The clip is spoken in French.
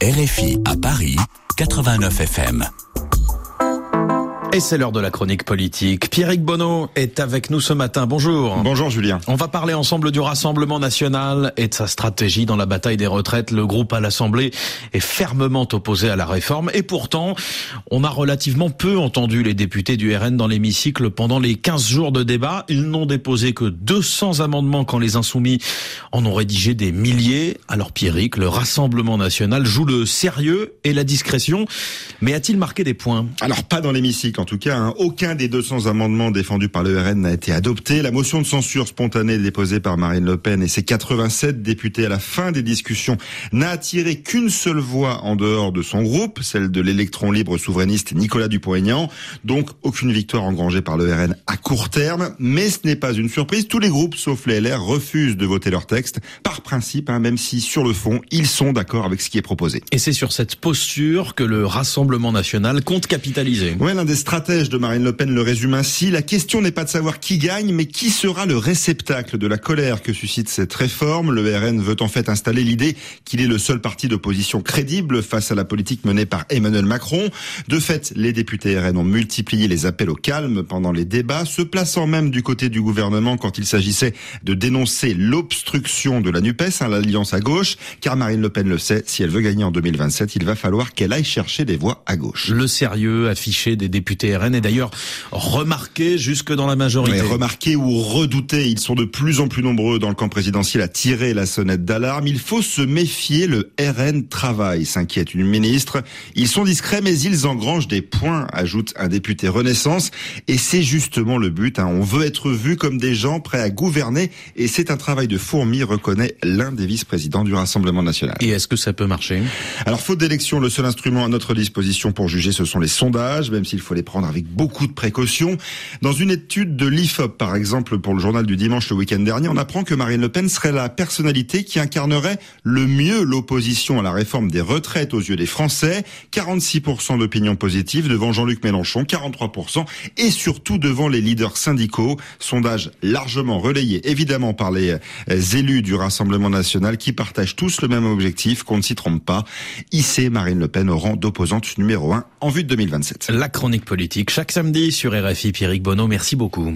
RFI à Paris, 89 FM. Et c'est l'heure de la chronique politique. Pierrick Bonneau est avec nous ce matin. Bonjour. Bonjour Julien. On va parler ensemble du Rassemblement national et de sa stratégie dans la bataille des retraites. Le groupe à l'Assemblée est fermement opposé à la réforme et pourtant, on a relativement peu entendu les députés du RN dans l'hémicycle pendant les 15 jours de débat. Ils n'ont déposé que 200 amendements quand les insoumis en ont rédigé des milliers. Alors Pierrick, le Rassemblement national joue le sérieux et la discrétion, mais a-t-il marqué des points? Alors pas dans l'hémicycle en tout cas, hein. aucun des 200 amendements défendus par le RN n'a été adopté. La motion de censure spontanée déposée par Marine Le Pen et ses 87 députés à la fin des discussions n'a attiré qu'une seule voix en dehors de son groupe, celle de l'électron libre souverainiste Nicolas Dupont-Aignan. Donc aucune victoire engrangée par le RN à court terme, mais ce n'est pas une surprise. Tous les groupes, sauf les LR, refusent de voter leur texte par principe, hein, même si sur le fond, ils sont d'accord avec ce qui est proposé. Et c'est sur cette posture que le Rassemblement national compte capitaliser. Ouais, l'un des stratège de Marine Le Pen le résume ainsi. La question n'est pas de savoir qui gagne, mais qui sera le réceptacle de la colère que suscite cette réforme. Le RN veut en fait installer l'idée qu'il est le seul parti d'opposition crédible face à la politique menée par Emmanuel Macron. De fait, les députés RN ont multiplié les appels au calme pendant les débats, se plaçant même du côté du gouvernement quand il s'agissait de dénoncer l'obstruction de la NUPES, hein, l'alliance à gauche, car Marine Le Pen le sait, si elle veut gagner en 2027, il va falloir qu'elle aille chercher des voix à gauche. Le sérieux affiché des députés RN est d'ailleurs remarqué jusque dans la majorité. Mais remarqué ou redouté, ils sont de plus en plus nombreux dans le camp présidentiel à tirer la sonnette d'alarme. Il faut se méfier, le RN travaille, s'inquiète une ministre. Ils sont discrets, mais ils engrangent des points, ajoute un député Renaissance. Et c'est justement le but. Hein. On veut être vu comme des gens prêts à gouverner, et c'est un travail de fourmi, reconnaît l'un des vice-présidents du Rassemblement national. Et est-ce que ça peut marcher? Alors, faute d'élection, le seul instrument à notre disposition pour juger, ce sont les sondages, même s'il faut les prendre avec beaucoup de précautions. Dans une étude de l'IFOP, par exemple, pour le journal du dimanche le week-end dernier, on apprend que Marine Le Pen serait la personnalité qui incarnerait le mieux l'opposition à la réforme des retraites aux yeux des Français. 46% d'opinion positive devant Jean-Luc Mélenchon, 43%, et surtout devant les leaders syndicaux. Sondage largement relayé, évidemment, par les euh, élus du Rassemblement national qui partagent tous le même objectif, qu'on ne s'y trompe pas, hisser Marine Le Pen au rang d'opposante numéro 1 en vue de 2027. La chronique politique chaque samedi sur RFI. Pierrick Bonneau, merci beaucoup.